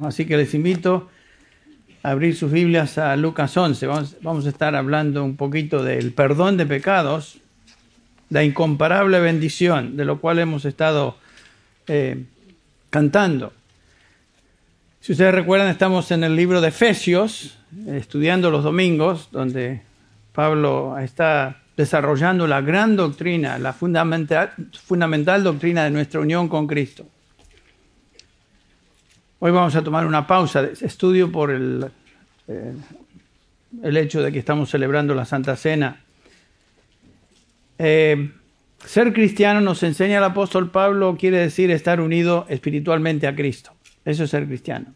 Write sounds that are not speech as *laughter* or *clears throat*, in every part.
Así que les invito a abrir sus Biblias a Lucas 11. Vamos, a estar hablando un poquito del perdón de pecados, la incomparable bendición, de lo cual hemos estado eh, cantando. Si ustedes recuerdan, estamos en el libro de Efesios, estudiando los domingos, donde Pablo está desarrollando la gran doctrina, la fundamental doctrina de nuestra unión con Cristo. Hoy vamos a tomar una pausa de estudio por el, eh, el hecho de que estamos celebrando la Santa Cena. Eh, ser cristiano nos enseña el apóstol Pablo, quiere decir estar unido espiritualmente a Cristo. Eso es ser cristiano.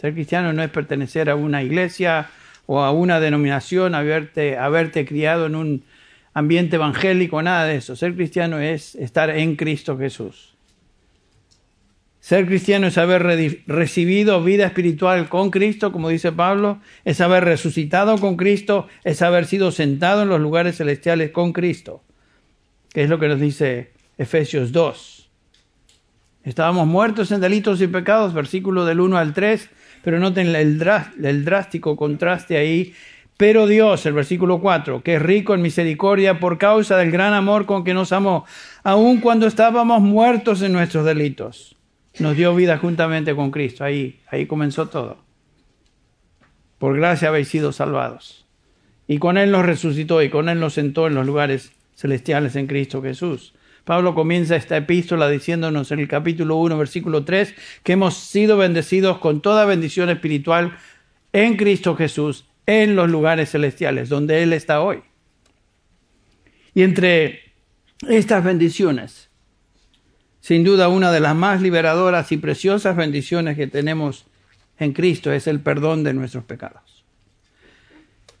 Ser cristiano no es pertenecer a una iglesia o a una denominación, haberte, haberte criado en un ambiente evangélico, nada de eso. Ser cristiano es estar en Cristo Jesús. Ser cristiano es haber recibido vida espiritual con Cristo, como dice Pablo, es haber resucitado con Cristo, es haber sido sentado en los lugares celestiales con Cristo, que es lo que nos dice Efesios 2. Estábamos muertos en delitos y pecados, versículo del 1 al 3, pero noten el, drástico contraste ahí. Pero Dios, el versículo 4, que es rico en misericordia por causa del gran amor con que nos amó, aun cuando estábamos muertos en nuestros delitos nos dio vida juntamente con Cristo. Ahí, ahí comenzó todo. Por gracia habéis sido salvados. Y con Él nos resucitó y con Él nos sentó en los lugares celestiales en Cristo Jesús. Pablo comienza esta epístola diciéndonos en el capítulo 1, versículo 3, que hemos sido bendecidos con toda bendición espiritual en Cristo Jesús, en los lugares celestiales, donde Él está hoy. Y entre estas bendiciones sin duda una de las más liberadoras y preciosas bendiciones que tenemos en Cristo es el perdón de nuestros pecados.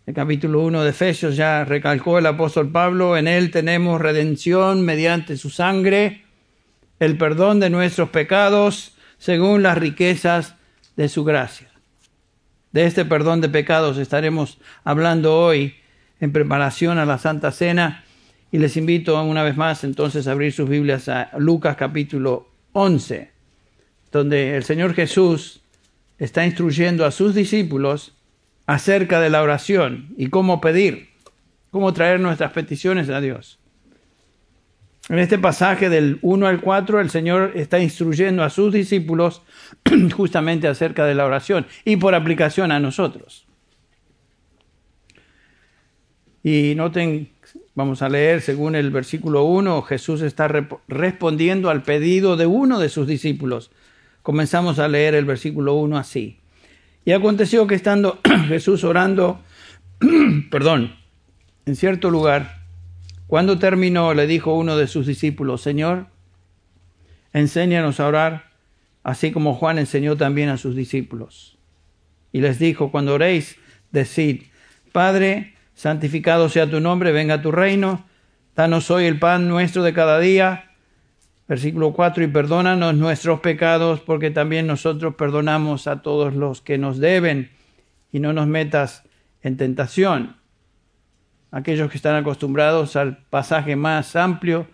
El capítulo 1 de Efesios ya recalcó el apóstol Pablo, en él tenemos redención mediante su sangre, el perdón de nuestros pecados según las riquezas de su gracia. De este perdón de pecados estaremos hablando hoy en preparación a la Santa Cena y les invito una vez más entonces a abrir sus Biblias a Lucas capítulo 11, donde el Señor Jesús está instruyendo a sus discípulos acerca de la oración y cómo pedir, cómo traer nuestras peticiones a Dios. En este pasaje del 1 al 4, el Señor está instruyendo a sus discípulos *clears throat* justamente acerca de la oración y por aplicación a nosotros. Y noten Vamos a leer según el versículo 1, Jesús está respondiendo al pedido de uno de sus discípulos. Comenzamos a leer el versículo 1 así. Y aconteció que estando *clears throat* Jesús orando, *clears throat* perdón, en cierto lugar, cuando terminó, le dijo uno de sus discípulos, Señor, enséñanos a orar, así como Juan enseñó también a sus discípulos. Y les dijo, cuando oréis, decid, Padre, santificado sea tu nombre, venga tu reino, danos hoy el pan nuestro de cada día. Versículo 4, y perdónanos nuestros pecados, porque también nosotros perdonamos a todos los que nos deben, y no nos metas en tentación. Aquellos que están acostumbrados al pasaje más amplio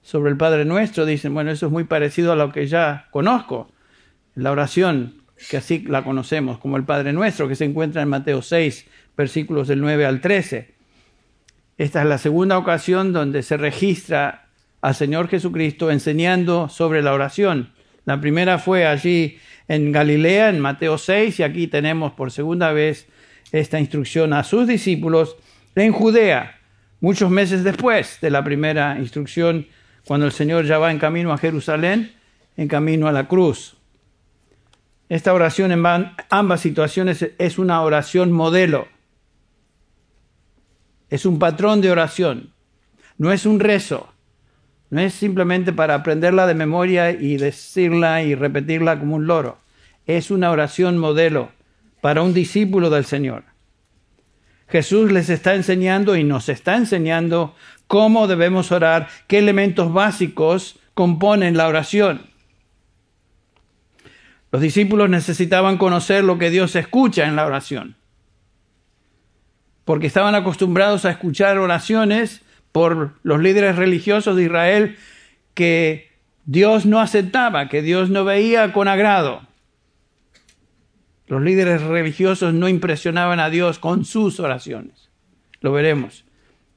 sobre el Padre Nuestro dicen, bueno, eso es muy parecido a lo que ya conozco, la oración, que así la conocemos, como el Padre Nuestro, que se encuentra en Mateo 6, versículos del 9 al 13. Esta es la segunda ocasión donde se registra al Señor Jesucristo enseñando sobre la oración. La primera fue allí en Galilea, en Mateo 6, y aquí tenemos por segunda vez esta instrucción a sus discípulos en Judea, muchos meses después de la primera instrucción, cuando el Señor ya va en camino a Jerusalén, en camino a la cruz. Esta oración en ambas situaciones es una oración modelo. Es un patrón de oración. No es un rezo. No es simplemente para aprenderla de memoria y decirla y repetirla como un loro. Es una oración modelo para un discípulo del Señor. Jesús les está enseñando y nos está enseñando cómo debemos orar, qué elementos básicos componen la oración. Los discípulos necesitaban conocer lo que Dios escucha en la oración porque estaban acostumbrados a escuchar oraciones por los líderes religiosos de Israel que Dios no aceptaba, que Dios no veía con agrado. Los líderes religiosos no impresionaban a Dios con sus oraciones. Lo veremos.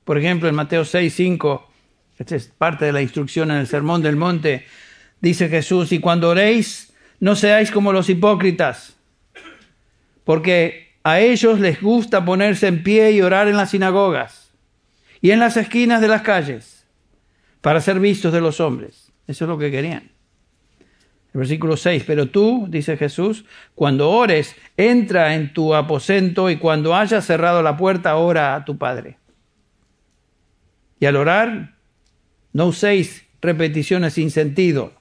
Por ejemplo, en Mateo 6, 5, esta es parte de la instrucción en el Sermón del Monte, dice Jesús, y cuando oréis, no seáis como los hipócritas, porque a ellos les gusta ponerse en pie y orar en las sinagogas y en las esquinas de las calles para ser vistos de los hombres. Eso es lo que querían. El versículo 6, pero tú, dice Jesús, cuando ores, entra en tu aposento y cuando hayas cerrado la puerta, ora a tu Padre. Y al orar, no uséis repeticiones sin sentido,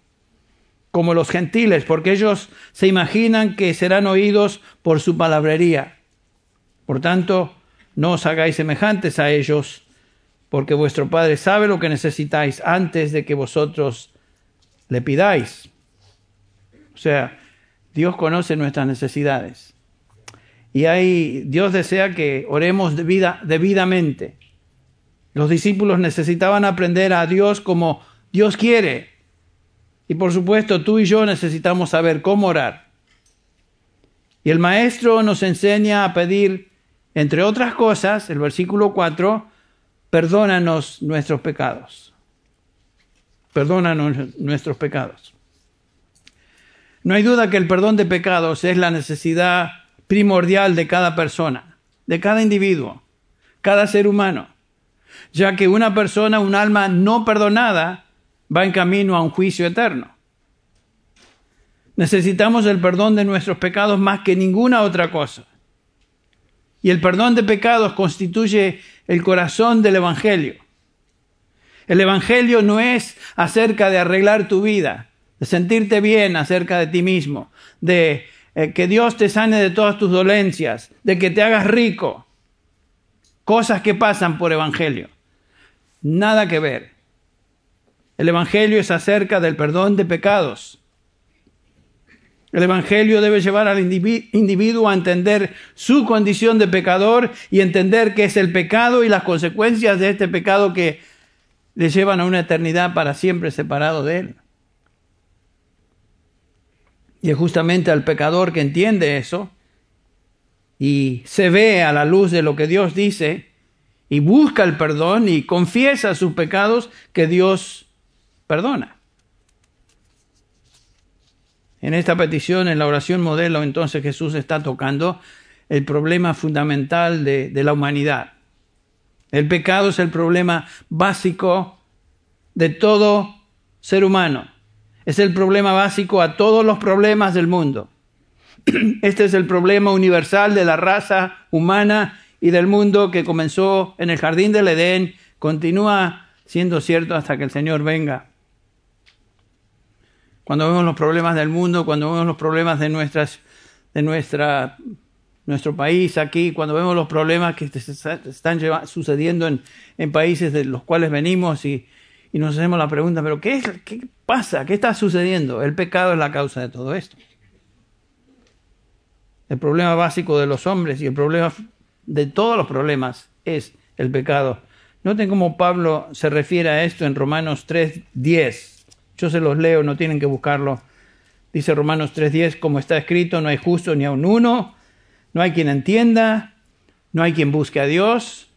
como los gentiles, porque ellos se imaginan que serán oídos por su palabrería. Por tanto, no os hagáis semejantes a ellos, porque vuestro Padre sabe lo que necesitáis antes de que vosotros le pidáis. O sea, Dios conoce nuestras necesidades. Y ahí Dios desea que oremos debidamente. Los discípulos necesitaban aprender a Dios como Dios quiere. Y por supuesto, tú y yo necesitamos saber cómo orar. Y el maestro nos enseña a pedir, entre otras cosas, el versículo 4, perdónanos nuestros pecados. Perdónanos nuestros pecados. No hay duda que el perdón de pecados es la necesidad primordial de cada persona, de cada individuo, cada ser humano, ya que una persona, un alma no perdonada, va en camino a un juicio eterno. Necesitamos el perdón de nuestros pecados más que ninguna otra cosa. Y el perdón de pecados constituye el corazón del Evangelio. El Evangelio no es acerca de arreglar tu vida, de sentirte bien acerca de ti mismo, de eh, que Dios te sane de todas tus dolencias, de que te hagas rico. Cosas que pasan por Evangelio. Nada que ver. El Evangelio es acerca del perdón de pecados. El Evangelio debe llevar al individuo a entender su condición de pecador y entender que es el pecado y las consecuencias de este pecado que le llevan a una eternidad para siempre separado de Él. Y es justamente al pecador que entiende eso y se ve a la luz de lo que Dios dice y busca el perdón y confiesa sus pecados que Dios perdona. En esta petición, en la oración modelo, entonces Jesús está tocando el problema fundamental de, la humanidad. El pecado es el problema básico de todo ser humano. Es el problema básico a todos los problemas del mundo. *clears throat* Este es el problema universal de la raza humana y del mundo que comenzó en el jardín del Edén, continúa siendo cierto hasta que el Señor venga cuando vemos los problemas del mundo, cuando vemos los problemas de, nuestras, de nuestra, nuestro país aquí, cuando vemos los problemas que están sucediendo en, en, países de los cuales venimos y, y nos hacemos la pregunta, pero ¿qué, es, ¿qué pasa? ¿Qué está sucediendo? El pecado es la causa de todo esto. El problema básico de los hombres y el problema de todos los problemas es el pecado. Noten cómo Pablo se refiere a esto en Romanos 3:10. Yo se los leo, no tienen que buscarlo. Dice Romanos 3:10, como está escrito, no hay justo ni aun uno, no hay quien entienda, no hay quien busque a Dios.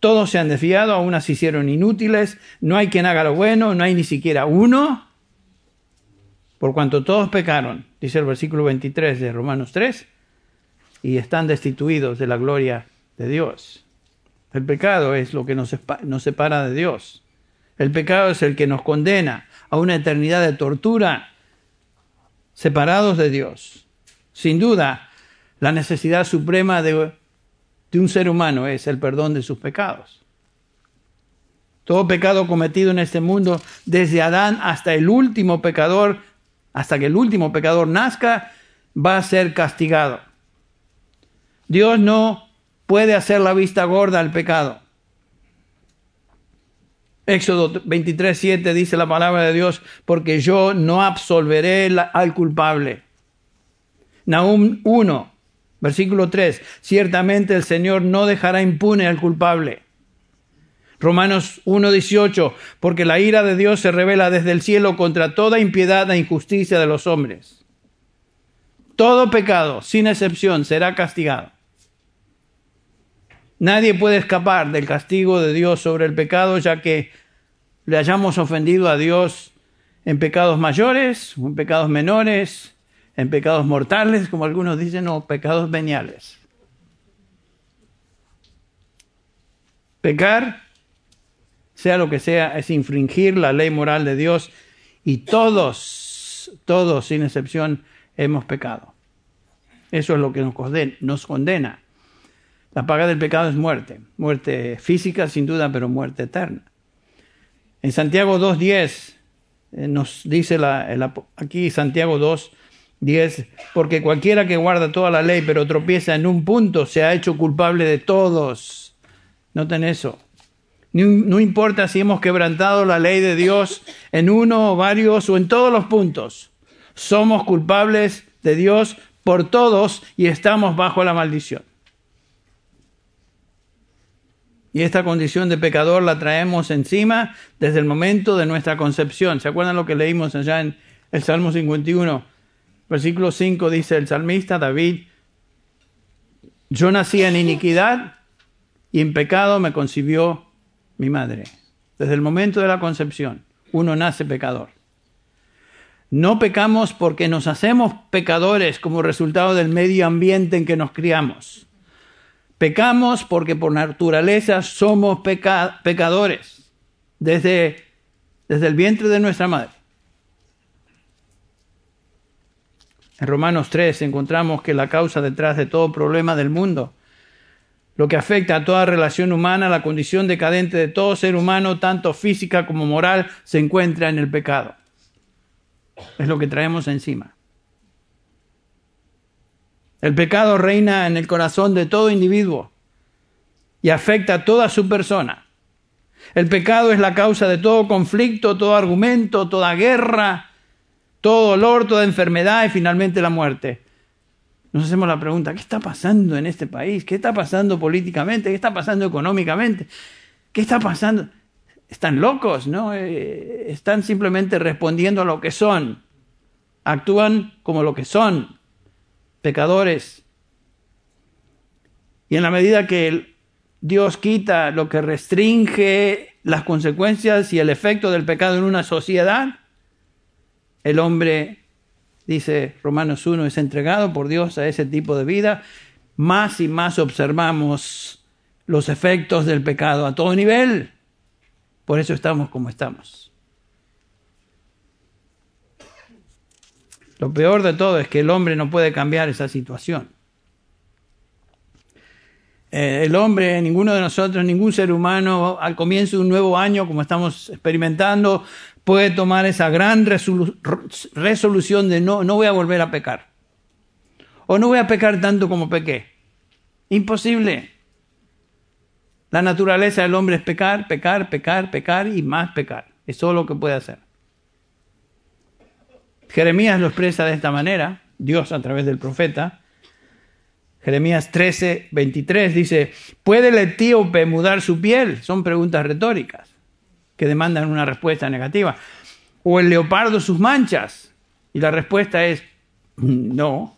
Todos se han desviado, aún se hicieron inútiles, no hay quien haga lo bueno, no hay ni siquiera uno. Por cuanto todos pecaron, dice el versículo 23 de Romanos 3, y están destituidos de la gloria de Dios. El pecado es lo que nos, nos separa de Dios. El pecado es el que nos condena a una eternidad de tortura, separados de Dios. Sin duda, la necesidad suprema de, un ser humano es el perdón de sus pecados. Todo pecado cometido en este mundo, desde Adán hasta el último pecador, hasta que el último pecador nazca, va a ser castigado. Dios no puede hacer la vista gorda al pecado. Éxodo 23, 7 dice la palabra de Dios, porque yo no absolveré al culpable. Nahum 1, versículo 3, ciertamente el Señor no dejará impune al culpable. Romanos 1, 18, porque la ira de Dios se revela desde el cielo contra toda impiedad e injusticia de los hombres. Todo pecado, sin excepción, será castigado. Nadie puede escapar del castigo de Dios sobre el pecado, ya que le hayamos ofendido a Dios en pecados mayores, en pecados menores, en pecados mortales, como algunos dicen, o pecados veniales. Pecar, sea lo que sea, es infringir la ley moral de Dios y todos, todos sin excepción, hemos pecado. Eso es lo que nos condena. La paga del pecado es muerte, muerte física sin duda, pero muerte eterna. En Santiago 2.10 eh, nos dice la, aquí Santiago 2.10, porque cualquiera que guarda toda la ley pero tropieza en un punto se ha hecho culpable de todos. Noten eso. No importa si hemos quebrantado la ley de Dios en uno o varios o en todos los puntos. Somos culpables de Dios por todos y estamos bajo la maldición. Y esta condición de pecador la traemos encima desde el momento de nuestra concepción. ¿Se acuerdan lo que leímos allá en el Salmo 51? Versículo 5 dice el salmista David, yo nací en iniquidad y en pecado me concibió mi madre. Desde el momento de la concepción, uno nace pecador. No pecamos porque nos hacemos pecadores como resultado del medio ambiente en que nos criamos. Pecamos porque por naturaleza somos pecadores desde, desde el vientre de nuestra madre. En Romanos 3 encontramos que la causa detrás de todo problema del mundo lo que afecta a toda relación humana, la condición decadente de todo ser humano, tanto física como moral, se encuentra en el pecado. Es lo que traemos encima. El pecado reina en el corazón de todo individuo y afecta a toda su persona. El pecado es la causa de todo conflicto, todo argumento, toda guerra, todo dolor, toda enfermedad y finalmente la muerte nos hacemos la pregunta, ¿qué está pasando en este país? ¿Qué está pasando políticamente? ¿Qué está pasando económicamente? ¿Qué está pasando? Están locos, ¿no? Eh, están simplemente respondiendo a lo que son. Actúan como lo que son, pecadores. Y en la medida que Dios quita lo que restringe las consecuencias y el efecto del pecado en una sociedad, el hombre dice Romanos 1, es entregado por Dios a ese tipo de vida, más y más observamos los efectos del pecado a todo nivel. Por eso estamos como estamos. Lo peor de todo es que el hombre no puede cambiar esa situación. Eh, el hombre, ninguno de nosotros, ningún ser humano, al comienzo de un nuevo año, como estamos experimentando, puede tomar esa gran resolución de no, no voy a volver a pecar. O no voy a pecar tanto como pequé. Imposible. La naturaleza del hombre es pecar, pecar, pecar, pecar y más pecar. Es todo lo que puede hacer. Jeremías lo expresa de esta manera, Dios a través del profeta. Jeremías 13, 23 dice, ¿puede el etíope mudar su piel? Son preguntas retóricas que demandan una respuesta negativa. O el leopardo sus manchas. Y la respuesta es no.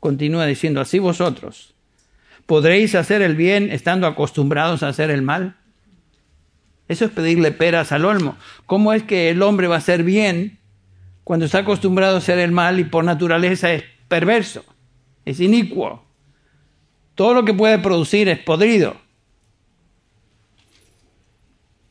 Continúa diciendo, así vosotros, ¿podréis hacer el bien estando acostumbrados a hacer el mal? Eso es pedirle peras al olmo. ¿Cómo es que el hombre va a hacer bien cuando está acostumbrado a hacer el mal y por naturaleza es perverso, es inicuo? Todo lo que puede producir es podrido.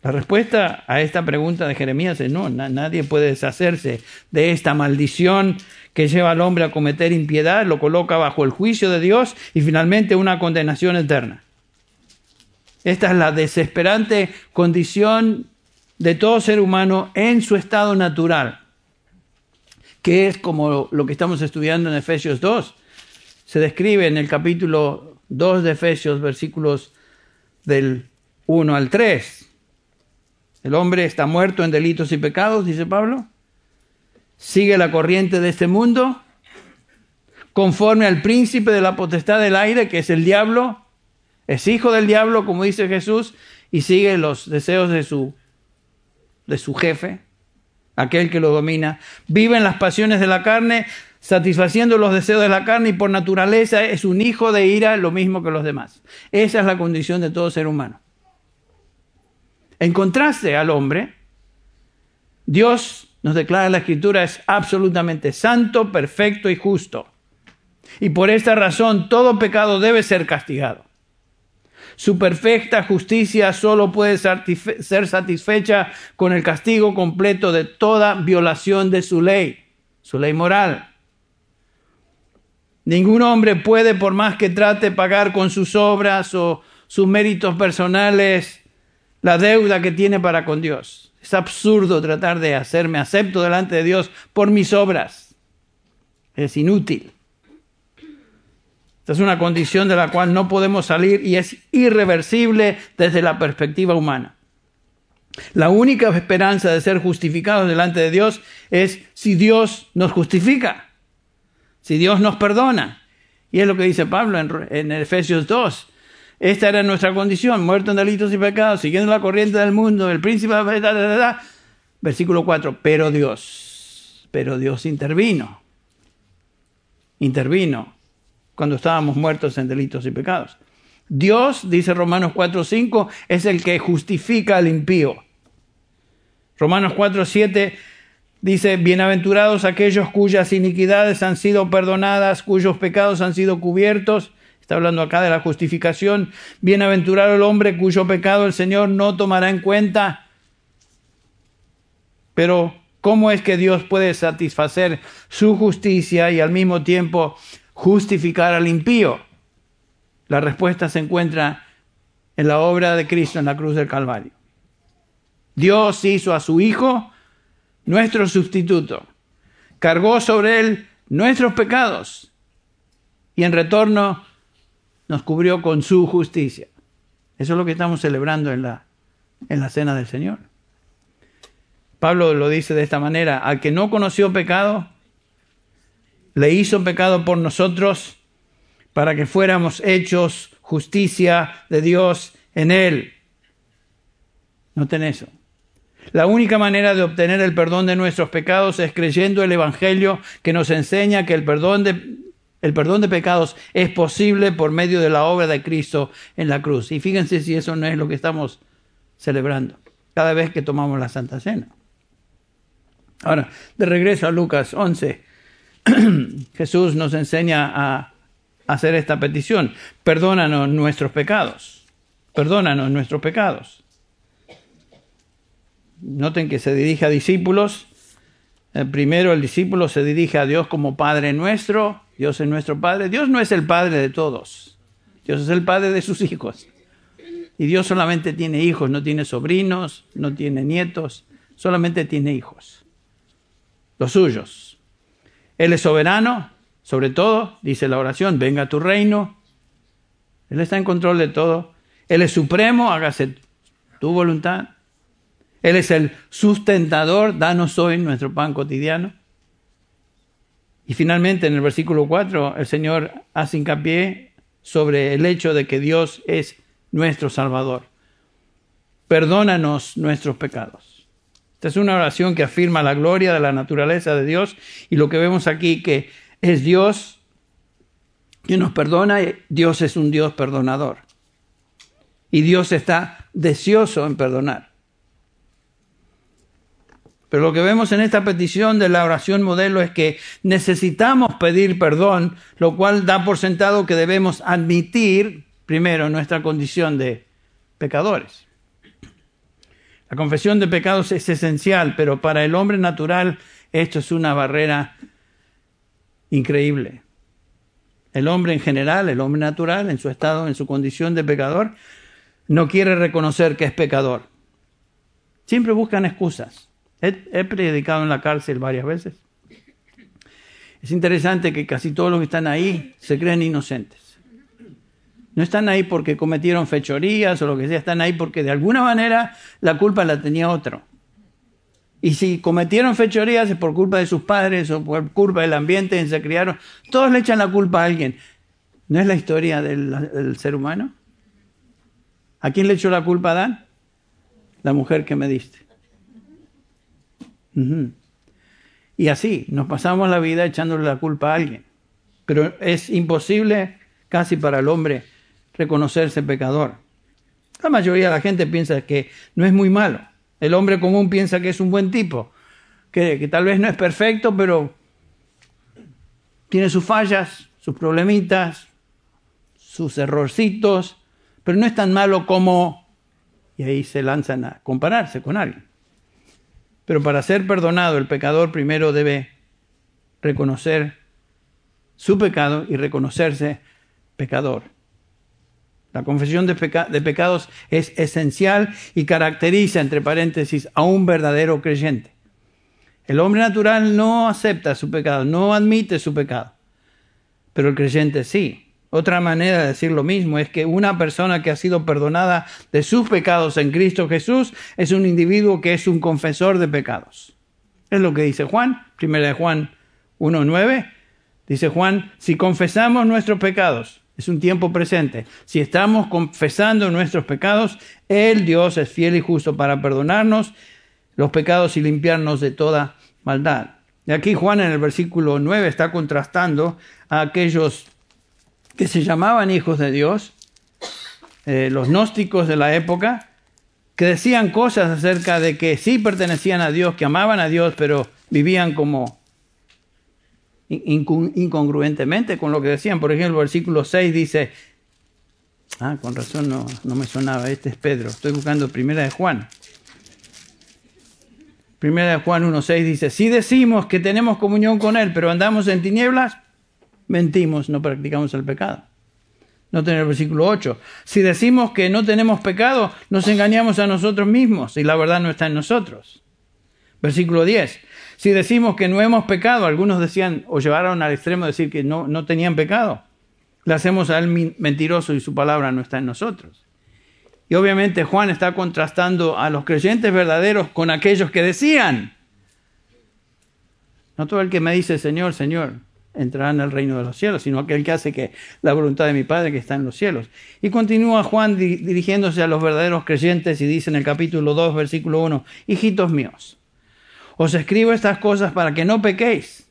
La respuesta a esta pregunta de Jeremías es no, nadie puede deshacerse de esta maldición que lleva al hombre a cometer impiedad, lo coloca bajo el juicio de Dios y finalmente una condenación eterna. Esta es la desesperante condición de todo ser humano en su estado natural, que es como lo que estamos estudiando en Efesios 2. Se describe en el capítulo 2 de Efesios, versículos del 1 al 3. El hombre está muerto en delitos y pecados, dice Pablo. Sigue la corriente de este mundo, conforme al príncipe de la potestad del aire, que es el diablo. Es hijo del diablo, como dice Jesús, y sigue los deseos de su, de su jefe, aquel que lo domina. Vive en las pasiones de la carne, satisfaciendo los deseos de la carne y por naturaleza es un hijo de ira lo mismo que los demás. Esa es la condición de todo ser humano. En contraste al hombre, Dios nos declara en la Escritura es absolutamente santo, perfecto y justo. Y por esta razón todo pecado debe ser castigado. Su perfecta justicia solo puede ser satisfecha con el castigo completo de toda violación de su ley, su ley moral. Ningún hombre puede, por más que trate, pagar con sus obras o sus méritos personales la deuda que tiene para con Dios. Es absurdo tratar de hacerme acepto delante de Dios por mis obras. Es inútil. Esta es una condición de la cual no podemos salir y es irreversible desde la perspectiva humana. La única esperanza de ser justificados delante de Dios es si Dios nos justifica, si Dios nos perdona. Y es lo que dice Pablo en, Efesios 2. Esta era nuestra condición, muerto en delitos y pecados, siguiendo la corriente del mundo, el príncipe de la edad. Versículo 4, pero Dios, pero Dios intervino, intervino cuando estábamos muertos en delitos y pecados. Dios, dice Romanos 4.5, es el que justifica al impío. Romanos 4.7 dice, bienaventurados aquellos cuyas iniquidades han sido perdonadas, cuyos pecados han sido cubiertos. Está hablando acá de la justificación. Bienaventurado el hombre cuyo pecado el Señor no tomará en cuenta. Pero, ¿cómo es que Dios puede satisfacer su justicia y al mismo tiempo justificar al impío? La respuesta se encuentra en la obra de Cristo en la cruz del Calvario. Dios hizo a su Hijo nuestro sustituto, cargó sobre él nuestros pecados y en retorno nos cubrió con su justicia. Eso es lo que estamos celebrando en la, en la cena del Señor. Pablo lo dice de esta manera, al que no conoció pecado, le hizo pecado por nosotros para que fuéramos hechos justicia de Dios en él. Noten eso. La única manera de obtener el perdón de nuestros pecados es creyendo el Evangelio que nos enseña que el perdón de, el perdón de pecados es posible por medio de la obra de Cristo en la cruz. Y fíjense si eso no es lo que estamos celebrando cada vez que tomamos la Santa Cena. Ahora, de regreso a Lucas 11. *clears throat* Jesús nos enseña a hacer esta petición. Perdónanos nuestros pecados. Perdónanos nuestros pecados. Noten que se dirige a discípulos. primero el discípulo se dirige a Dios como Padre nuestro. Dios es nuestro Padre. Dios no es el Padre de todos. Dios es el Padre de sus hijos. Y Dios solamente tiene hijos, no tiene sobrinos, no tiene nietos, solamente tiene hijos. Los suyos. Él es soberano, sobre todo, dice la oración, venga tu reino. Él está en control de todo. Él es supremo, hágase tu voluntad. Él es el sustentador, danos hoy nuestro pan cotidiano. Y finalmente en el versículo 4 el Señor hace hincapié sobre el hecho de que Dios es nuestro Salvador. Perdónanos nuestros pecados. Esta es una oración que afirma la gloria de la naturaleza de Dios y lo que vemos aquí que es Dios que nos perdona, Dios es un Dios perdonador. Y Dios está deseoso en perdonar. Pero lo que vemos en esta petición de la oración modelo es que necesitamos pedir perdón, lo cual da por sentado que debemos admitir primero nuestra condición de pecadores. La confesión de pecados es esencial, pero para el hombre natural esto es una barrera increíble. El hombre en general, el hombre natural, en su estado, en su condición de pecador, no quiere reconocer que es pecador. Siempre buscan excusas. He, predicado en la cárcel varias veces. Es interesante que casi todos los que están ahí se creen inocentes. No están ahí porque cometieron fechorías o lo que sea, están ahí porque de alguna manera la culpa la tenía otro. Y si cometieron fechorías es por culpa de sus padres o por culpa del ambiente en que se criaron, todos le echan la culpa a alguien. ¿No es la historia del, ser humano? ¿A quién le echó la culpa a Adán? La mujer que me diste. Y así, nos pasamos la vida echándole la culpa a alguien. Pero es imposible casi para el hombre reconocerse pecador. La mayoría de la gente piensa que no es muy malo. El hombre común piensa que es un buen tipo, que, que tal vez no es perfecto, pero tiene sus fallas, sus problemitas, sus errorcitos, pero no es tan malo como... Y ahí se lanzan a compararse con alguien. Pero para ser perdonado, el pecador primero debe reconocer su pecado y reconocerse pecador. La confesión de, pecados es esencial y caracteriza, entre paréntesis, a un verdadero creyente. El hombre natural no acepta su pecado, no admite su pecado, pero el creyente sí. Otra manera de decir lo mismo es que una persona que ha sido perdonada de sus pecados en Cristo Jesús es un individuo que es un confesor de pecados. Es lo que dice Juan, 1 Juan 1.9. Dice Juan, si confesamos nuestros pecados, es un tiempo presente, si estamos confesando nuestros pecados, Él, Dios, es fiel y justo para perdonarnos los pecados y limpiarnos de toda maldad. Y aquí Juan en el versículo 9 está contrastando a aquellos que se llamaban hijos de Dios, eh, los gnósticos de la época, que decían cosas acerca de que sí pertenecían a Dios, que amaban a Dios, pero vivían como incongruentemente con lo que decían. Por ejemplo, el versículo 6 dice, ah, con razón no, no me sonaba, este es Pedro, estoy buscando primera de Juan. Primera de Juan 1.6 dice, si decimos que tenemos comunión con Él, pero andamos en tinieblas, mentimos, no practicamos el pecado. No tener el versículo 8. Si decimos que no tenemos pecado, nos engañamos a nosotros mismos y la verdad no está en nosotros. Versículo 10. Si decimos que no hemos pecado, algunos decían o llevaron al extremo de decir que no, no tenían pecado, le hacemos a él mentiroso y su palabra no está en nosotros. Y obviamente Juan está contrastando a los creyentes verdaderos con aquellos que decían, no todo el que me dice Señor, Señor, entrará en el reino de los cielos, sino aquel que hace que la voluntad de mi Padre que está en los cielos. Y continúa Juan dirigiéndose a los verdaderos creyentes y dice en el capítulo 2, versículo 1, hijitos míos, os escribo estas cosas para que no pequéis.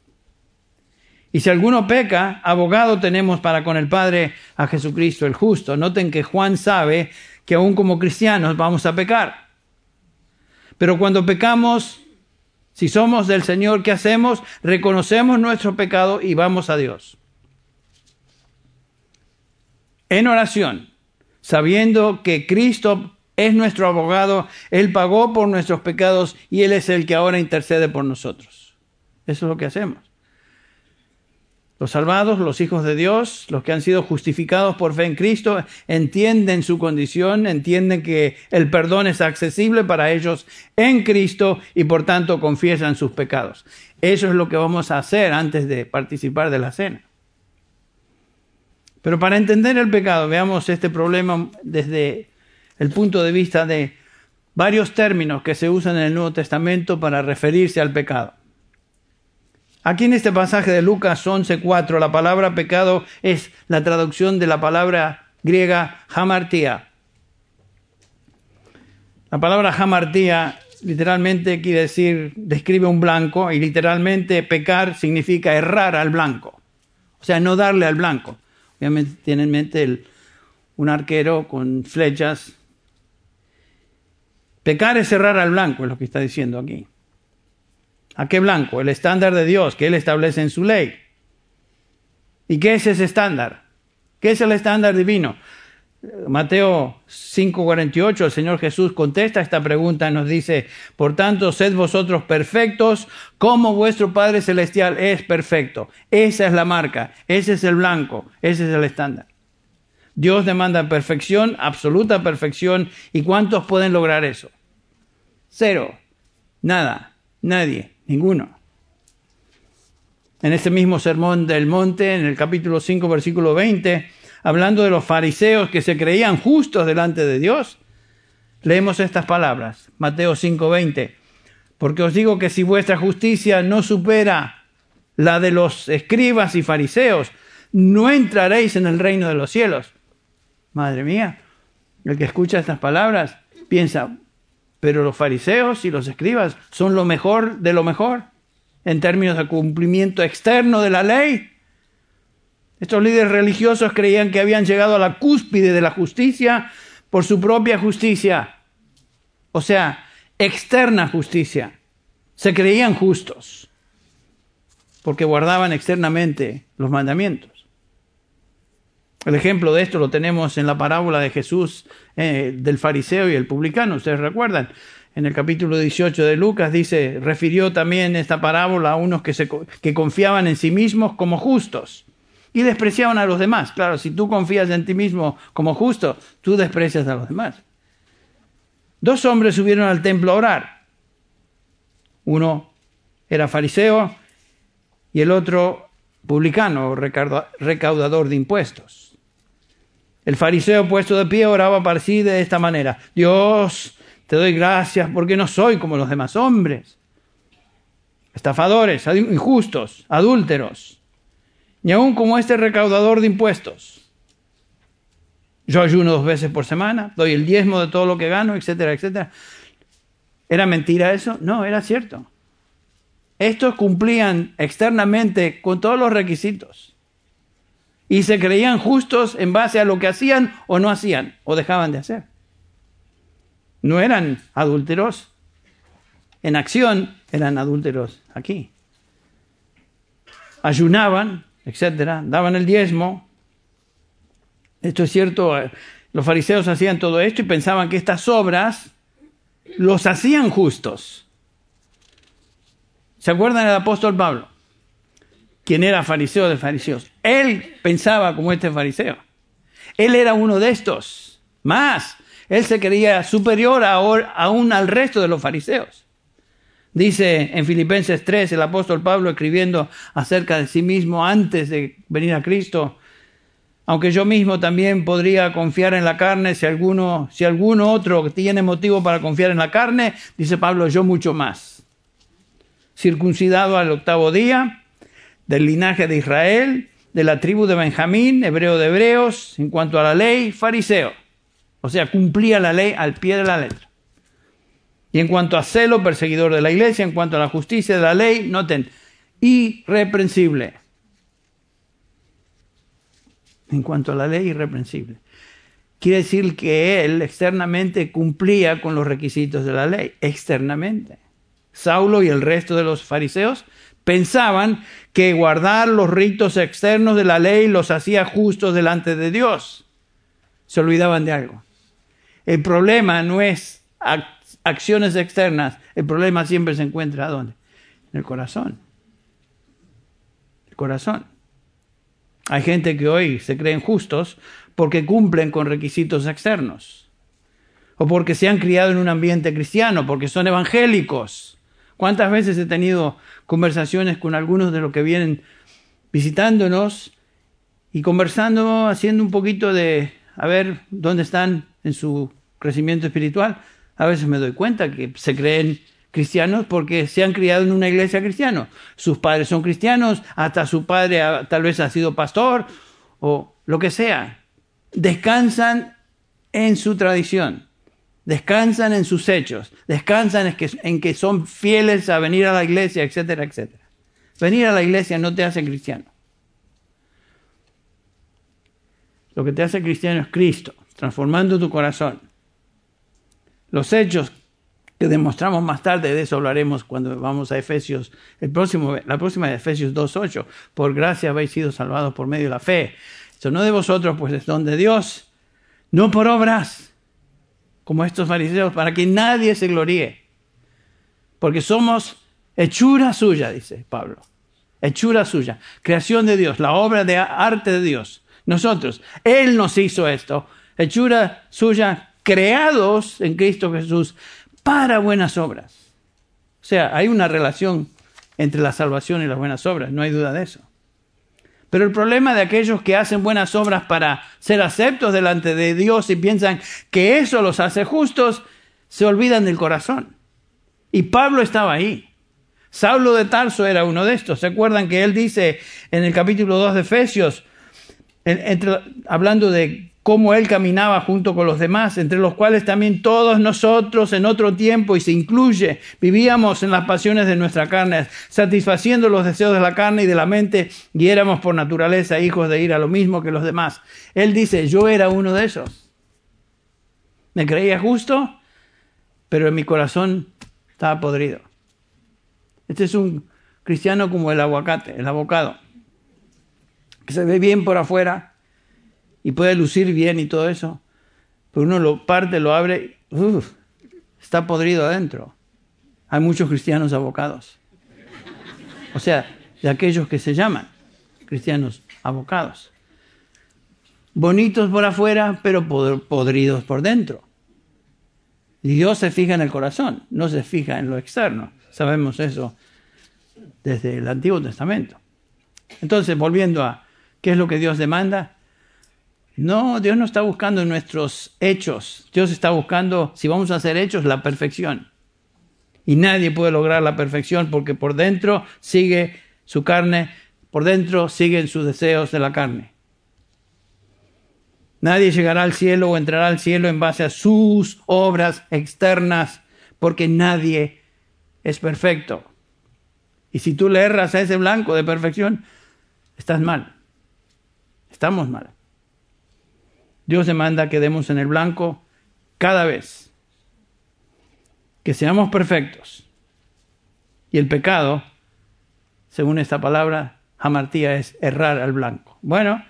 Y si alguno peca, abogado tenemos para con el Padre a Jesucristo el justo. Noten que Juan sabe que aún como cristianos vamos a pecar. Pero cuando pecamos, si somos del Señor, ¿qué hacemos? Reconocemos nuestro pecado y vamos a Dios. En oración, sabiendo que Cristo es nuestro abogado, Él pagó por nuestros pecados y Él es el que ahora intercede por nosotros. Eso es lo que hacemos. Los salvados, los hijos de Dios, los que han sido justificados por fe en Cristo, entienden su condición, entienden que el perdón es accesible para ellos en Cristo y por tanto confiesan sus pecados. Eso es lo que vamos a hacer antes de participar de la cena. Pero para entender el pecado, veamos este problema desde el punto de vista de varios términos que se usan en el Nuevo Testamento para referirse al pecado. Aquí en este pasaje de Lucas 11:4 la palabra pecado es la traducción de la palabra griega hamartía. La palabra hamartía literalmente quiere decir, describe un blanco y literalmente pecar significa errar al blanco. O sea, no darle al blanco. Obviamente tiene en mente un arquero con flechas Pecar es cerrar al blanco, es lo que está diciendo aquí. ¿A qué blanco? El estándar de Dios que Él establece en su ley. ¿Y qué es ese estándar? ¿Qué es el estándar divino? Mateo 5:48, el Señor Jesús contesta esta pregunta y nos dice, por tanto, sed vosotros perfectos como vuestro Padre Celestial es perfecto. Esa es la marca, ese es el blanco, ese es el estándar. Dios demanda perfección, absoluta perfección, ¿y cuántos pueden lograr eso? Cero. Nada. Nadie. Ninguno. En este mismo sermón del monte, en el capítulo 5, versículo 20, hablando de los fariseos que se creían justos delante de Dios, leemos estas palabras. Mateo 5, 20. Porque os digo que si vuestra justicia no supera la de los escribas y fariseos, no entraréis en el reino de los cielos. Madre mía, el que escucha estas palabras piensa, pero los fariseos y los escribas son lo mejor de lo mejor. en términos de cumplimiento externo de la ley. Estos líderes religiosos creían que habían llegado a la cúspide de la justicia por su propia justicia, o sea, externa justicia. Se creían justos porque guardaban externamente los mandamientos. El ejemplo de esto lo tenemos en la parábola de Jesús eh, del fariseo y el publicano, ustedes recuerdan. En el capítulo 18 de Lucas dice, refirió también esta parábola a unos que, se, que confiaban en sí mismos como justos y despreciaban a los demás. Claro, si tú confías en ti mismo como justo, tú desprecias a los demás. Dos hombres subieron al templo a orar. Uno era fariseo y el otro publicano, recaudador de impuestos. El fariseo puesto de pie oraba para sí de esta manera. Dios, te doy gracias porque no soy como los demás hombres. Estafadores, injustos, adúlteros. Ni aún como este recaudador de impuestos. Yo ayuno dos veces por semana, doy el diezmo de todo lo que gano, etcétera, etcétera. ¿Era mentira eso? No, era cierto. Estos cumplían externamente con todos los requisitos y se creían justos en base a lo que hacían o no hacían o dejaban de hacer. No eran adúlteros. En acción eran adúlteros aquí. Ayunaban, etcétera, daban el diezmo. Esto es cierto, eh, los fariseos hacían todo esto y pensaban que estas obras los hacían justos. ¿Se acuerdan del apóstol Pablo? Quien era fariseo de fariseos. Él pensaba como este fariseo. Él era uno de estos. Más, él se creía superior aún al resto de los fariseos. Dice en Filipenses 3 el apóstol Pablo escribiendo acerca de sí mismo antes de venir a Cristo, aunque yo mismo también podría confiar en la carne, si alguno, si alguno otro tiene motivo para confiar en la carne, dice Pablo, yo mucho más. Circuncidado al octavo día, del linaje de Israel, de la tribu de Benjamín, hebreo de hebreos, en cuanto a la ley, fariseo. O sea, cumplía la ley al pie de la letra. Y en cuanto a celo, perseguidor de la iglesia, en cuanto a la justicia de la ley, noten, irreprensible. En cuanto a la ley, irreprensible. Quiere decir que él externamente cumplía con los requisitos de la ley, externamente. Saulo y el resto de los fariseos pensaban que guardar los ritos externos de la ley los hacía justos delante de Dios. Se olvidaban de algo. El problema no es acciones externas, el problema siempre se encuentra ¿dónde? En el corazón. El corazón. Hay gente que hoy se creen justos porque cumplen con requisitos externos. O porque se han criado en un ambiente cristiano, porque son evangélicos ¿Cuántas veces he tenido conversaciones con algunos de los que vienen visitándonos y conversando, haciendo un poquito de a ver dónde están en su crecimiento espiritual? A veces me doy cuenta que se creen cristianos porque se han criado en una iglesia cristiana. Sus padres son cristianos, hasta su padre tal vez ha sido pastor o lo que sea. Descansan en su tradición descansan en sus hechos, descansan en que, son fieles a venir a la iglesia, etcétera, etcétera. Venir a la iglesia no te hace cristiano. Lo que te hace cristiano es Cristo, transformando tu corazón. Los hechos que demostramos más tarde, de eso hablaremos cuando vamos a Efesios, el próximo, la próxima de Efesios 2.8, por gracia habéis sido salvados por medio de la fe. Eso no de vosotros, pues es don de Dios, no por obras, como estos fariseos, para que nadie se gloríe. Porque somos hechura suya, dice Pablo. Hechura suya, creación de Dios, la obra de arte de Dios. Nosotros, Él nos hizo esto, hechura suya, creados en Cristo Jesús para buenas obras. O sea, hay una relación entre la salvación y las buenas obras, no hay duda de eso. Pero el problema de aquellos que hacen buenas obras para ser aceptos delante de Dios y piensan que eso los hace justos, se olvidan del corazón. Y Pablo estaba ahí. Saulo de Tarso era uno de estos. ¿Se acuerdan que él dice en el capítulo 2 de Efesios, hablando de cómo él caminaba junto con los demás, entre los cuales también todos nosotros en otro tiempo, y se incluye, vivíamos en las pasiones de nuestra carne, satisfaciendo los deseos de la carne y de la mente, y éramos por naturaleza hijos de ir a lo mismo que los demás. Él dice, yo era uno de esos. Me creía justo, pero en mi corazón estaba podrido. Este es un cristiano como el aguacate, el abocado, que se ve bien por afuera, y puede lucir bien y todo eso, pero uno lo parte, lo abre, está podrido adentro. Hay muchos cristianos abocados. O sea, de aquellos que se llaman cristianos abocados. Bonitos por afuera, pero podridos por dentro. Dios se fija en el corazón, no se fija en lo externo. Sabemos eso desde el Antiguo Testamento. Entonces, volviendo a qué es lo que Dios demanda, no, Dios no está buscando nuestros hechos. Dios está buscando, si vamos a hacer hechos, la perfección. Y nadie puede lograr la perfección porque por dentro sigue su carne, por dentro siguen sus deseos de la carne. Nadie llegará al cielo o entrará al cielo en base a sus obras externas, porque nadie es perfecto. Y si tú le erras a ese blanco de perfección, estás mal. Estamos mal. Dios demanda que demos en el blanco cada vez. Que seamos perfectos. Y el pecado, según esta palabra, jamartía es errar al blanco. Bueno,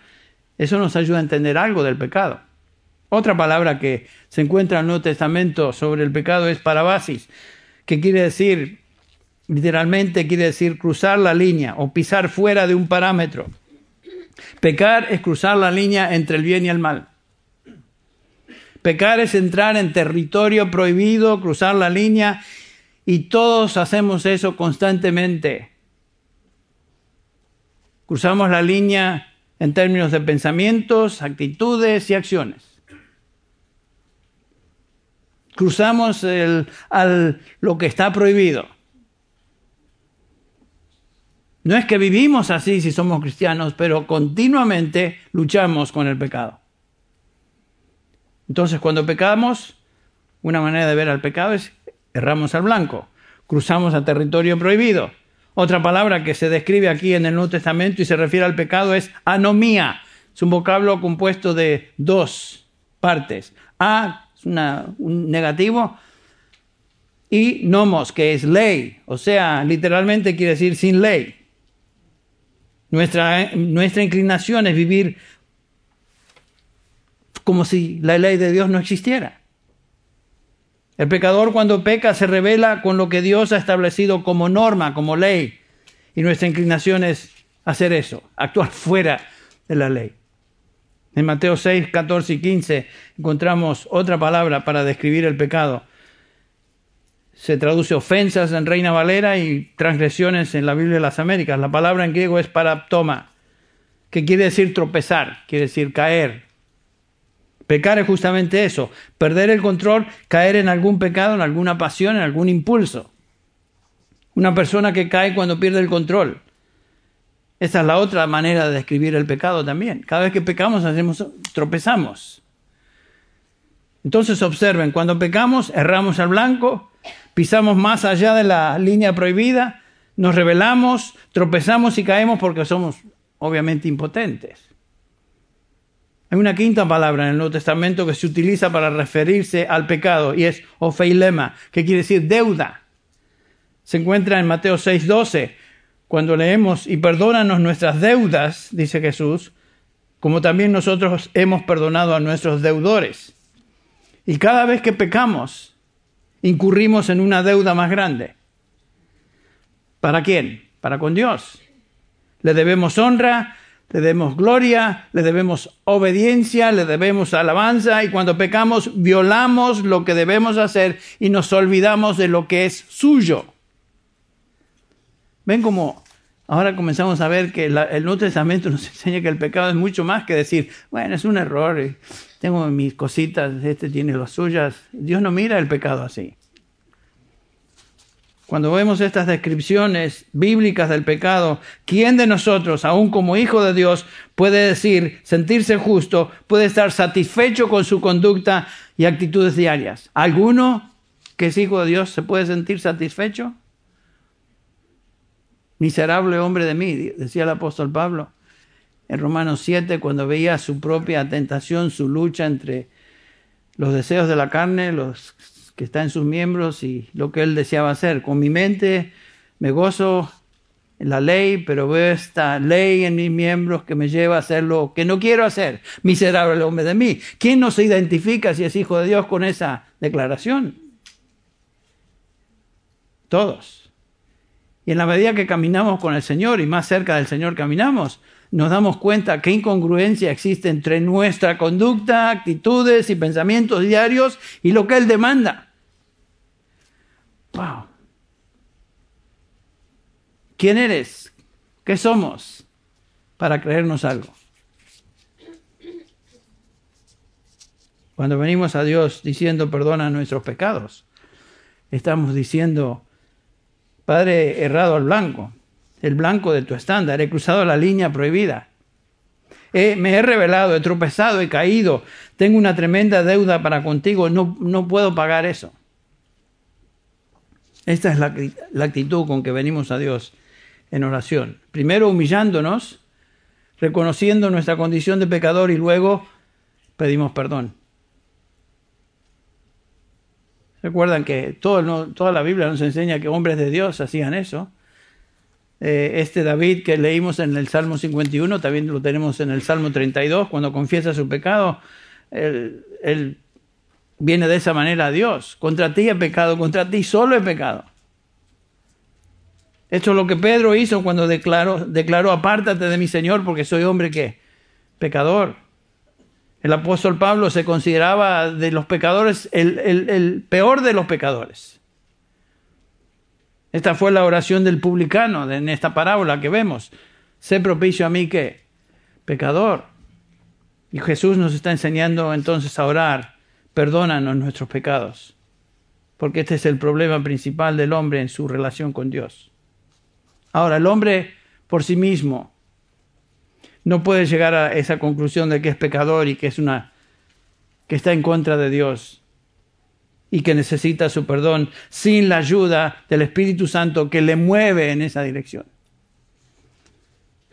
eso nos ayuda a entender algo del pecado. Otra palabra que se encuentra en el Nuevo Testamento sobre el pecado es parabasis, que quiere decir, literalmente quiere decir cruzar la línea o pisar fuera de un parámetro. Pecar es cruzar la línea entre el bien y el mal. Pecar es entrar en territorio prohibido, cruzar la línea, y todos hacemos eso constantemente. Cruzamos la línea en términos de pensamientos, actitudes y acciones. Cruzamos lo que está prohibido. No es que vivimos así si somos cristianos, pero continuamente luchamos con el pecado. Entonces, cuando pecamos, una manera de ver al pecado es erramos al blanco, cruzamos a territorio prohibido. Otra palabra que se describe aquí en el Nuevo Testamento y se refiere al pecado es anomía. Es un vocablo compuesto de dos partes. A es un negativo y nomos, que es ley. O sea, literalmente quiere decir sin ley. Nuestra, nuestra inclinación es vivir como si la ley de Dios no existiera. El pecador cuando peca se revela con lo que Dios ha establecido como norma, como ley. Y nuestra inclinación es hacer eso, actuar *laughs* fuera de la ley. En Mateo 6, 14 y 15 encontramos otra palabra para describir el pecado. Se traduce ofensas en Reina Valera y transgresiones en la Biblia de las Américas. La palabra en griego es paraptoma, que quiere decir tropezar, quiere decir caer, Pecar es justamente eso, perder el control, caer en algún pecado, en alguna pasión, en algún impulso. Una persona que cae cuando pierde el control. Esa es la otra manera de describir el pecado también. Cada vez que pecamos hacemos tropezamos. Entonces observen, cuando pecamos erramos al blanco, pisamos más allá de la línea prohibida, nos rebelamos, tropezamos y caemos porque somos obviamente impotentes. Hay una quinta palabra en el Nuevo Testamento que se utiliza para referirse al pecado y es ofeilema, que quiere decir deuda. Se encuentra en Mateo 6:12, cuando leemos, y perdónanos nuestras deudas, dice Jesús, como también nosotros hemos perdonado a nuestros deudores. Y cada vez que pecamos, incurrimos en una deuda más grande. ¿Para quién? Para con Dios. Le debemos honra, le debemos gloria, le debemos obediencia, le debemos alabanza y cuando pecamos violamos lo que debemos hacer y nos olvidamos de lo que es suyo. Ven como ahora comenzamos a ver que el Nuevo Testamento nos *laughs* enseña que el pecado es mucho más que decir, bueno, es un error, tengo mis cositas, este tiene las suyas. Dios no mira el pecado así. Cuando vemos estas descripciones bíblicas del pecado, ¿quién de nosotros, aún como hijo de Dios, puede decir, sentirse justo, puede estar satisfecho con su conducta y actitudes diarias? ¿Alguno que es hijo de Dios se puede sentir satisfecho? Miserable hombre de mí, decía el apóstol Pablo en Romanos 7, cuando veía su propia tentación, su lucha entre los deseos de la carne, los que está en sus miembros y lo que él deseaba hacer. Con mi mente me gozo en la ley, pero veo esta ley en mis miembros que me lleva a hacer lo que no quiero hacer. Miserable hombre de mí. ¿Quién no se identifica si es hijo de Dios con esa declaración? Todos. Y en la medida que caminamos con el Señor y más cerca del Señor caminamos, nos damos cuenta qué incongruencia existe entre nuestra conducta, actitudes y pensamientos diarios y lo que Él demanda. Wow. ¿Quién eres? ¿Qué somos? Para creernos algo. Cuando venimos a Dios diciendo perdona nuestros pecados, estamos diciendo, Padre, errado al blanco, el blanco de tu estándar, he cruzado la línea prohibida. me he revelado, he tropezado, he caído, tengo una tremenda deuda para contigo, no, no puedo pagar eso. Esta es la, actitud con que venimos a Dios en oración. Primero humillándonos, reconociendo nuestra condición de pecador y luego pedimos perdón. Recuerdan que toda la Biblia nos enseña que hombres de Dios hacían eso. Eh, este David que leímos en el Salmo 51, también lo tenemos en el Salmo 32, cuando confiesa su pecado, él viene de esa manera a Dios. Contra ti he pecado, contra ti solo he pecado. Esto es lo que Pedro hizo cuando declaró, declaró apártate de mi Señor porque soy hombre que pecador. El apóstol Pablo se consideraba de los pecadores el, el peor de los pecadores. Esta fue la oración del publicano en esta parábola que vemos. Sé propicio a mí que pecador. Y Jesús nos está enseñando entonces a orar perdónanos nuestros pecados, porque este es el problema principal del hombre en su relación con Dios. Ahora, el hombre por sí mismo no puede llegar a esa conclusión de que es pecador y que es una que está en contra de Dios y que necesita su perdón sin la ayuda del Espíritu Santo que le mueve en esa dirección.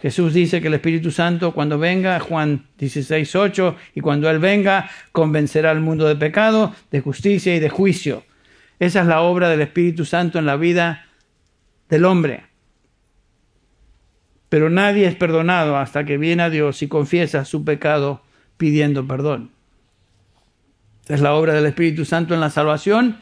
Jesús dice que el Espíritu Santo cuando venga, Juan 16, 8, y cuando Él venga, convencerá al mundo de pecado, de justicia y de juicio. Esa es la obra del Espíritu Santo en la vida del hombre. Pero nadie es perdonado hasta que viene a Dios y confiesa su pecado pidiendo perdón. Es la obra del Espíritu Santo en la salvación,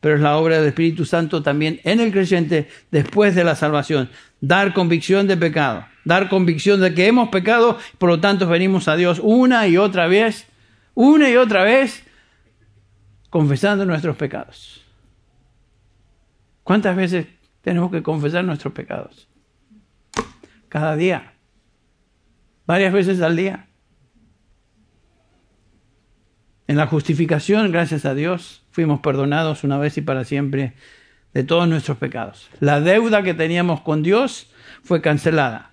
pero es la obra del Espíritu Santo también en el creyente después de la salvación. Dar convicción de pecado dar convicción de que hemos pecado, por lo tanto venimos a Dios una y otra vez, una y otra vez, confesando nuestros pecados. ¿Cuántas veces tenemos que confesar nuestros pecados? Cada día. Varias veces al día. En la justificación, gracias a Dios, fuimos perdonados una vez y para siempre de todos nuestros pecados. La deuda que teníamos con Dios fue cancelada.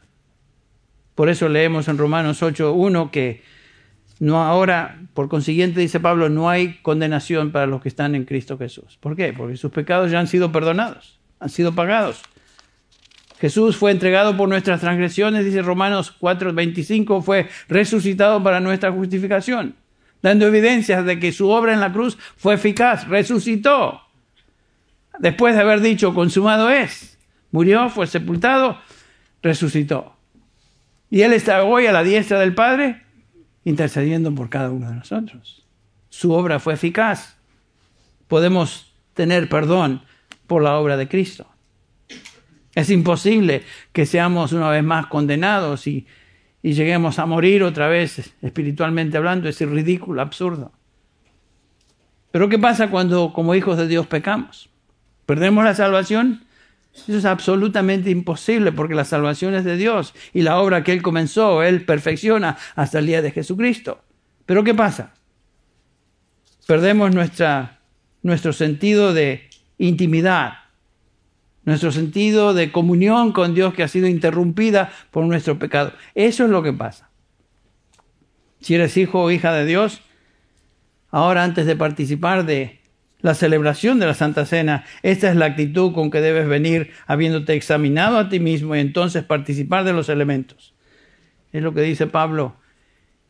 Por eso leemos en Romanos 8.1 que no ahora, por consiguiente, dice Pablo, no hay condenación para los que están en Cristo Jesús. ¿Por qué? Porque sus pecados ya han sido perdonados, han sido pagados. Jesús fue entregado por nuestras transgresiones, dice Romanos 4:25, fue resucitado para nuestra justificación, dando evidencias de que su obra en la cruz fue eficaz, resucitó. Después de haber dicho, consumado es, murió, fue sepultado, resucitó. Y Él está hoy a la diestra del Padre intercediendo por cada uno de nosotros. Su obra fue eficaz. Podemos tener perdón por la obra de Cristo. Es imposible que seamos una vez más condenados y, y lleguemos a morir otra vez espiritualmente hablando. Es ridículo, absurdo. Pero ¿qué pasa cuando como hijos de Dios pecamos? ¿Perdemos la salvación? Eso es absolutamente imposible porque la salvación es de Dios y la obra que Él comenzó, Él perfecciona hasta el día de Jesucristo. Pero ¿qué pasa? Perdemos nuestra, nuestro sentido de intimidad nuestro sentido de comunión con Dios que ha sido interrumpida por nuestro pecado. Eso es lo que pasa. Si eres hijo o hija de Dios, ahora antes de participar de la celebración de la Santa Cena, esta es la actitud con que debes venir habiéndote examinado a ti mismo y entonces participar de los elementos. Es lo que dice Pablo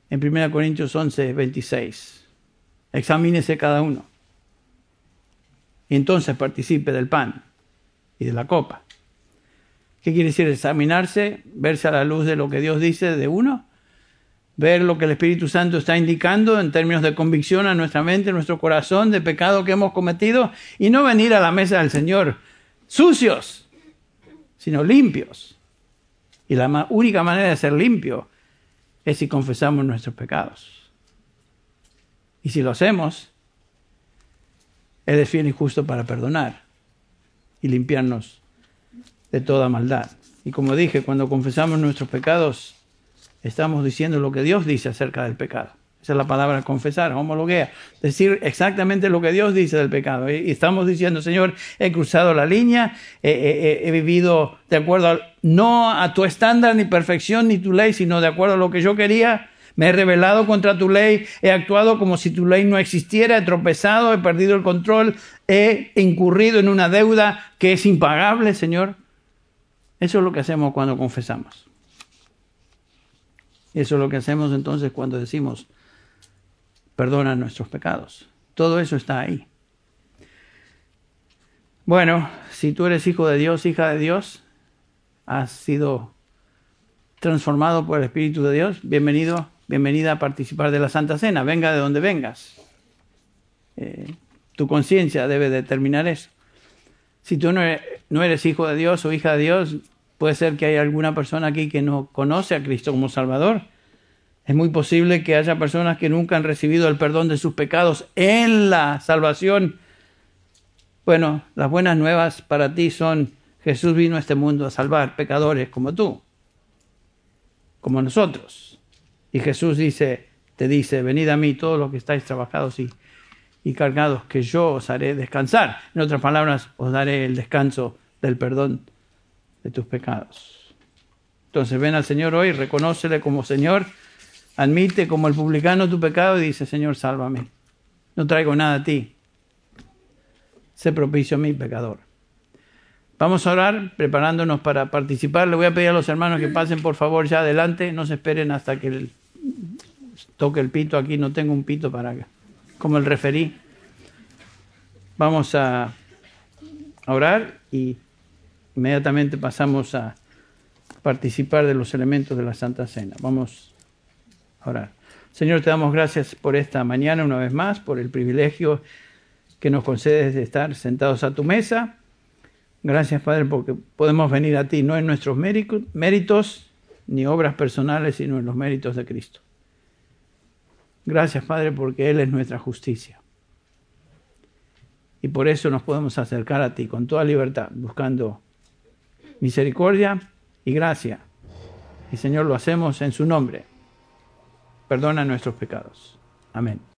en 1 Corintios 11, 26. Examínese cada uno. Y entonces participe del pan y de la copa. ¿Qué quiere decir examinarse? Verse a la luz de lo que Dios dice de uno. Ver lo que el Espíritu Santo está indicando en términos de convicción a nuestra mente, a nuestro corazón, de pecado que hemos cometido. Y no venir a la mesa del Señor sucios, sino limpios. Y la única manera de ser limpio es si confesamos nuestros pecados. Y si lo hacemos, Él es fiel y justo para perdonar y limpiarnos de toda maldad. Y como dije, cuando confesamos nuestros pecados, estamos diciendo lo que Dios dice acerca del pecado. Esa es la palabra confesar, homologuea. Decir exactamente lo que Dios dice del pecado. Y estamos diciendo, Señor, he cruzado la línea, he, vivido de acuerdo no a tu estándar, ni perfección, ni tu ley, sino de acuerdo a lo que yo quería. Me he rebelado contra tu ley, he actuado como si tu ley no existiera, he tropezado, he perdido el control, he incurrido en una deuda que es impagable, Señor. Eso es lo que hacemos cuando confesamos. Eso es lo que hacemos entonces cuando decimos, perdona nuestros pecados. Todo eso está ahí. Bueno, si tú eres hijo de Dios, hija de Dios, has sido transformado por el Espíritu de Dios, bienvenido, bienvenida a participar de la Santa Cena, venga de donde vengas. Eh, tu conciencia debe determinar eso. Si tú eres, no eres hijo de Dios o hija de Dios, puede ser que haya alguna persona aquí que no conoce a Cristo como Salvador es muy posible que haya personas que nunca han recibido el perdón de sus pecados en la salvación. Bueno, las buenas nuevas para ti son Jesús vino a este mundo a salvar pecadores como tú, como nosotros. Y Jesús dice, te dice, venid a mí todos los que estáis trabajados y, y cargados, que yo os haré descansar. En otras palabras, os daré el descanso del perdón de tus pecados. Entonces ven al Señor hoy, reconócele como Señor Admite como el publicano tu pecado y dice, Señor, sálvame. No traigo nada a ti. Sé propicio a mi pecador. Vamos a orar preparándonos para participar. Le voy a pedir a los hermanos que pasen por favor ya adelante. No se esperen hasta que toque el pito. Aquí no tengo un pito para como el referí. Vamos a orar y inmediatamente pasamos a participar de los elementos de la Santa Cena. Vamos orar. Señor, te damos gracias por esta mañana una vez más, por el privilegio que nos concedes de estar sentados a tu mesa. Gracias, Padre, porque podemos venir a ti no en nuestros méritos ni obras personales, sino en los méritos de Cristo. Gracias, Padre, porque Él es nuestra justicia. Y por eso nos podemos acercar a ti con toda libertad, buscando misericordia y gracia. Y Señor, lo hacemos en su nombre perdona nuestros pecados. Amén.